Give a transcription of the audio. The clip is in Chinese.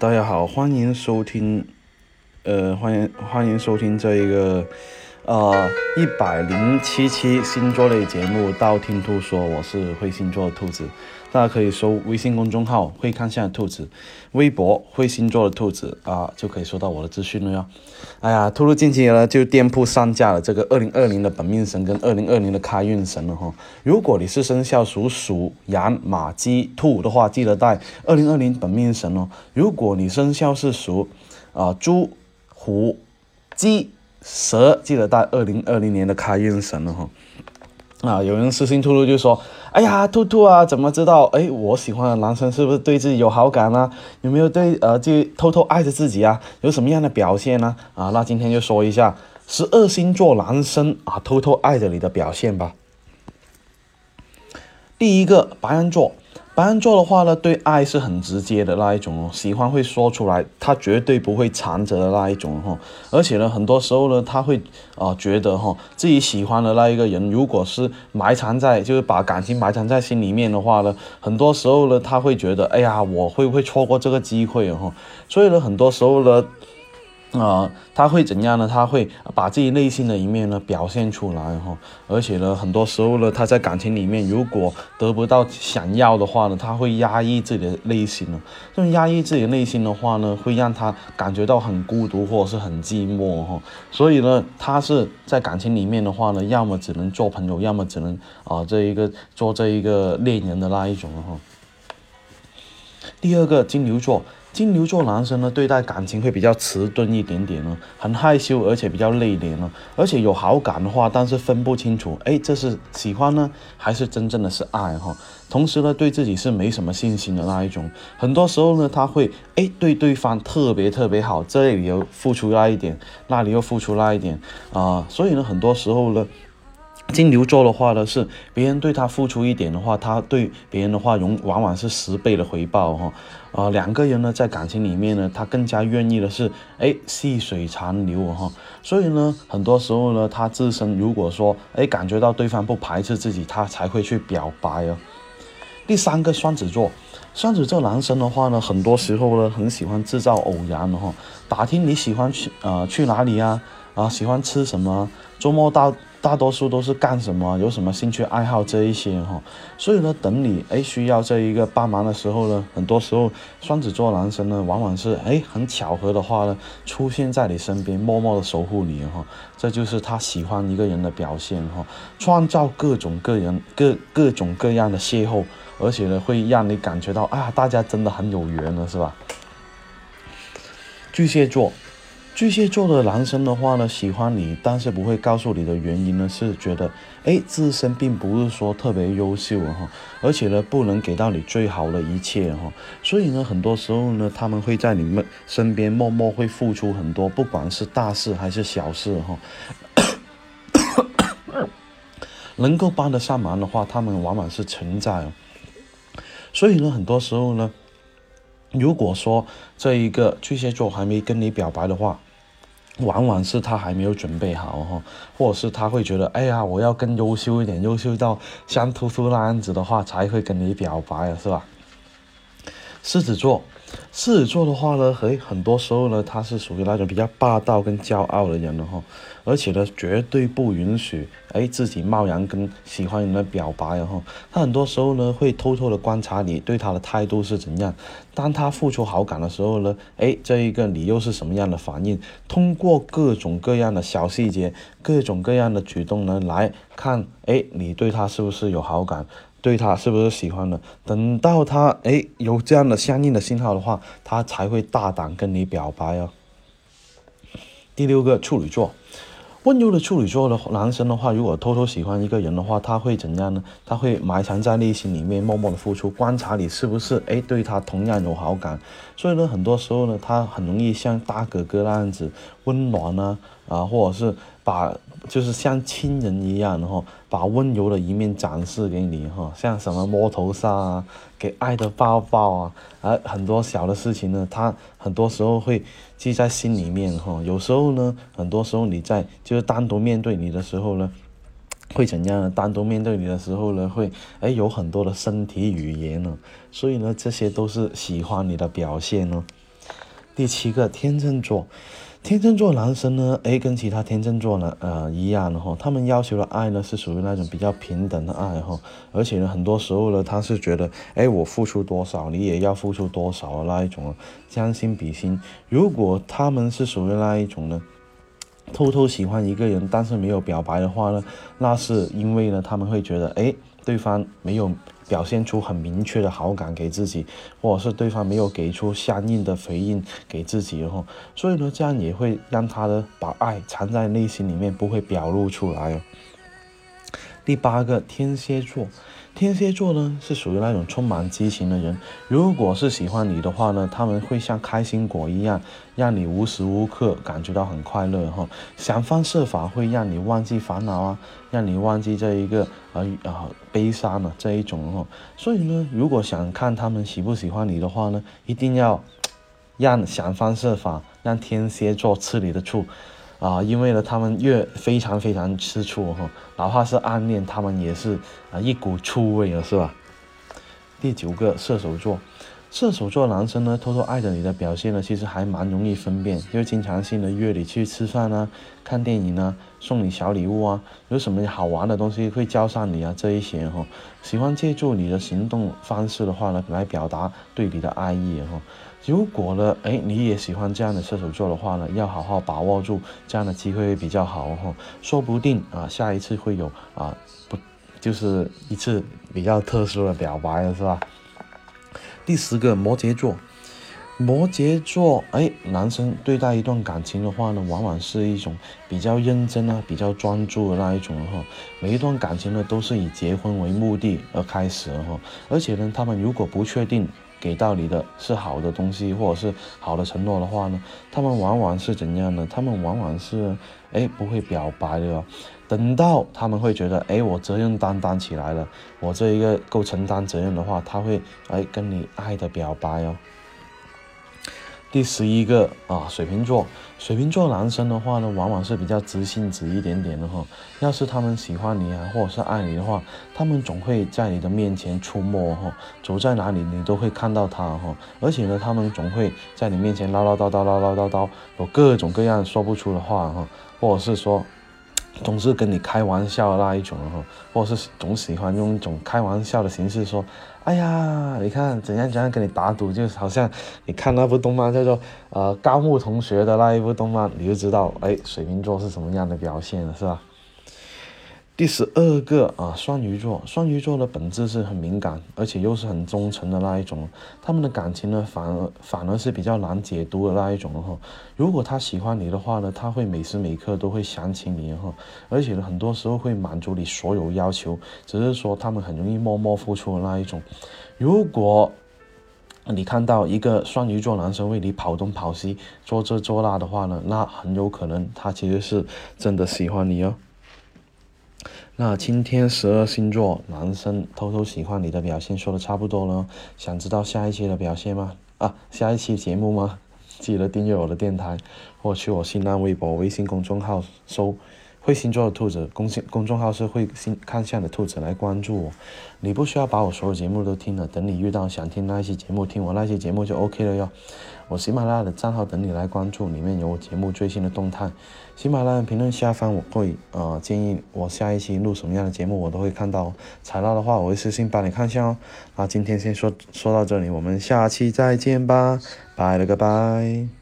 大家好，欢迎收听，呃，欢迎欢迎收听这一个，呃，一百零七期星座类节目《道听途说》，我是会星座的兔子。大家可以搜微信公众号“会看相的兔子”，微博“会星座的兔子”啊，就可以收到我的资讯了哟。哎呀，兔兔近期呢，就店铺上架了这个 二零二零的本命神跟二零二零的开运神了哈。如果你是生肖属鼠、羊、马、鸡、兔的话，记得带二零二零本命神哦。如果你生肖是属啊猪、虎、鸡、蛇，记得带二零二零年的开运神了哈。啊，有人私信兔兔就说。哎呀，兔兔啊，怎么知道？哎，我喜欢的男生是不是对自己有好感呢？有没有对呃，就偷偷爱着自己啊？有什么样的表现呢？啊，那今天就说一下十二星座男生啊，偷偷爱着你的表现吧。第一个，白羊座。白羊座的话呢，对爱是很直接的那一种哦，喜欢会说出来，他绝对不会藏着的那一种哈。而且呢，很多时候呢，他会啊觉得哈，自己喜欢的那一个人，如果是埋藏在，就是把感情埋藏在心里面的话呢，很多时候呢，他会觉得，哎呀，我会不会错过这个机会哈？所以呢，很多时候呢。啊，他会怎样呢？他会把自己内心的一面呢表现出来哈，而且呢，很多时候呢，他在感情里面如果得不到想要的话呢，他会压抑自己的内心呢。这种压抑自己的内心的话呢，会让他感觉到很孤独或者是很寂寞哈。所以呢，他是在感情里面的话呢，要么只能做朋友，要么只能啊这一个做这一个恋人的那一种哈。第二个金牛座。金牛座男生呢，对待感情会比较迟钝一点点呢，很害羞，而且比较内敛呢，而且有好感的话，但是分不清楚，哎，这是喜欢呢，还是真正的是爱哈？同时呢，对自己是没什么信心的那一种，很多时候呢，他会哎对对方特别特别好，这里又付出那一点，那里又付出那一点啊，所以呢，很多时候呢。金牛座的话呢，是别人对他付出一点的话，他对别人的话，永往往是十倍的回报哈。呃，两个人呢，在感情里面呢，他更加愿意的是，哎，细水长流哈。所以呢，很多时候呢，他自身如果说，哎，感觉到对方不排斥自己，他才会去表白哦。第三个双子座，双子座男生的话呢，很多时候呢，很喜欢制造偶然哈，打听你喜欢去呃去哪里啊，啊，喜欢吃什么，周末到。大多数都是干什么？有什么兴趣爱好这一些哈，所以呢，等你哎需要这一个帮忙的时候呢，很多时候双子座男生呢，往往是哎很巧合的话呢，出现在你身边，默默的守护你哈，这就是他喜欢一个人的表现哈，创造各种各人各各种各样的邂逅，而且呢，会让你感觉到啊，大家真的很有缘了，是吧？巨蟹座。巨蟹座的男生的话呢，喜欢你，但是不会告诉你的原因呢，是觉得，哎，自身并不是说特别优秀哈，而且呢，不能给到你最好的一切哈，所以呢，很多时候呢，他们会在你们身边默默会付出很多，不管是大事还是小事哈，能够帮得上忙的话，他们往往是存在，所以呢，很多时候呢，如果说这一个巨蟹座还没跟你表白的话，往往是他还没有准备好哈，或者是他会觉得，哎呀，我要更优秀一点，优秀到像突突那样子的话，才会跟你表白是吧？狮子座。狮子座的话呢，诶，很多时候呢，他是属于那种比较霸道跟骄傲的人了哈，而且呢，绝对不允许哎自己贸然跟喜欢人的表白然后。他很多时候呢，会偷偷的观察你对他的态度是怎样。当他付出好感的时候呢，哎，这一个你又是什么样的反应？通过各种各样的小细节，各种各样的举动呢，来看，哎，你对他是不是有好感？对他是不是喜欢的？等到他哎有这样的相应的信号的话，他才会大胆跟你表白哦。第六个处女座。温柔的处女座的男生的话，如果偷偷喜欢一个人的话，他会怎样呢？他会埋藏在内心里面，默默的付出，观察你是不是哎对他同样有好感。所以呢，很多时候呢，他很容易像大哥哥那样子温暖呢，啊，或者是把就是像亲人一样，然后把温柔的一面展示给你哈，像什么摸头杀啊，给爱的抱抱啊，而很多小的事情呢，他很多时候会。记在心里面哈，有时候呢，很多时候你在就是单独面对你的时候呢，会怎样？单独面对你的时候呢，会哎有很多的身体语言呢，所以呢，这些都是喜欢你的表现呢。第七个天秤座。天秤座男生呢，诶，跟其他天秤座呢，呃，一样的哈，他们要求的爱呢，是属于那种比较平等的爱哈，而且呢，很多时候呢，他是觉得，诶，我付出多少，你也要付出多少的那一种，将心比心。如果他们是属于那一种呢，偷偷喜欢一个人，但是没有表白的话呢，那是因为呢，他们会觉得，诶，对方没有。表现出很明确的好感给自己，或者是对方没有给出相应的回应给自己，然后，所以呢，这样也会让他的把爱藏在内心里面，不会表露出来。第八个，天蝎座。天蝎座呢是属于那种充满激情的人，如果是喜欢你的话呢，他们会像开心果一样，让你无时无刻感觉到很快乐哈，想方设法会让你忘记烦恼啊，让你忘记这一个呃啊悲伤的这一种哈，所以呢，如果想看他们喜不喜欢你的话呢，一定要让想方设法让天蝎座吃你的醋。啊，因为呢，他们越非常非常吃醋哈，哪怕是暗恋，他们也是啊一股醋味了，是吧？第九个射手座，射手座男生呢，偷偷爱着你的表现呢，其实还蛮容易分辨，就经常性的约你去吃饭啊、看电影啊、送你小礼物啊，有什么好玩的东西会叫上你啊，这一些哈，喜欢借助你的行动方式的话呢，来表达对你的爱意哈。如果呢，哎，你也喜欢这样的射手座的话呢，要好好把握住这样的机会比较好哈，说不定啊，下一次会有啊，不，就是一次比较特殊的表白了，是吧？第十个摩羯座，摩羯座，哎，男生对待一段感情的话呢，往往是一种比较认真啊，比较专注的那一种哈，每一段感情呢，都是以结婚为目的而开始哈，而且呢，他们如果不确定。给到你的是好的东西，或者是好的承诺的话呢，他们往往是怎样呢？他们往往是，哎，不会表白的哦。等到他们会觉得，哎，我责任担当起来了，我这一个够承担责任的话，他会，哎，跟你爱的表白哦。第十一个啊，水瓶座，水瓶座男生的话呢，往往是比较直性子一点点的哈。要是他们喜欢你啊，或者是爱你的话，他们总会在你的面前出没哈，走在哪里你都会看到他哈。而且呢，他们总会在你面前唠唠叨叨、唠唠叨叨，有各种各样说不出的话哈，或者是说。总是跟你开玩笑的那一种哈，或者是总喜欢用一种开玩笑的形式说，哎呀，你看怎样怎样跟你打赌，就好像你看那部动漫叫做 呃高木同学的那一部动漫，你就知道哎水瓶座是什么样的表现了，是吧？第十二个啊，双鱼座，双鱼座的本质是很敏感，而且又是很忠诚的那一种。他们的感情呢，反而反而是比较难解读的那一种哈。如果他喜欢你的话呢，他会每时每刻都会想起你哈，而且呢，很多时候会满足你所有要求。只是说他们很容易默默付出的那一种。如果你看到一个双鱼座男生为你跑东跑西、做这做那的话呢，那很有可能他其实是真的喜欢你哦。那今天十二星座男生偷偷喜欢你的表现说的差不多了，想知道下一期的表现吗？啊，下一期节目吗？记得订阅我的电台，或去我新浪微博、微信公众号搜。会星座的兔子公信公众号是会星看相的兔子来关注我，你不需要把我所有节目都听了，等你遇到想听那些节目，听我那些节目就 OK 了哟。我喜马拉雅的账号等你来关注，里面有我节目最新的动态。喜马拉雅评论下方我会呃建议我下一期录什么样的节目，我都会看到，采纳的话我会私信帮你看一下哦。那今天先说说到这里，我们下期再见吧，拜了个拜。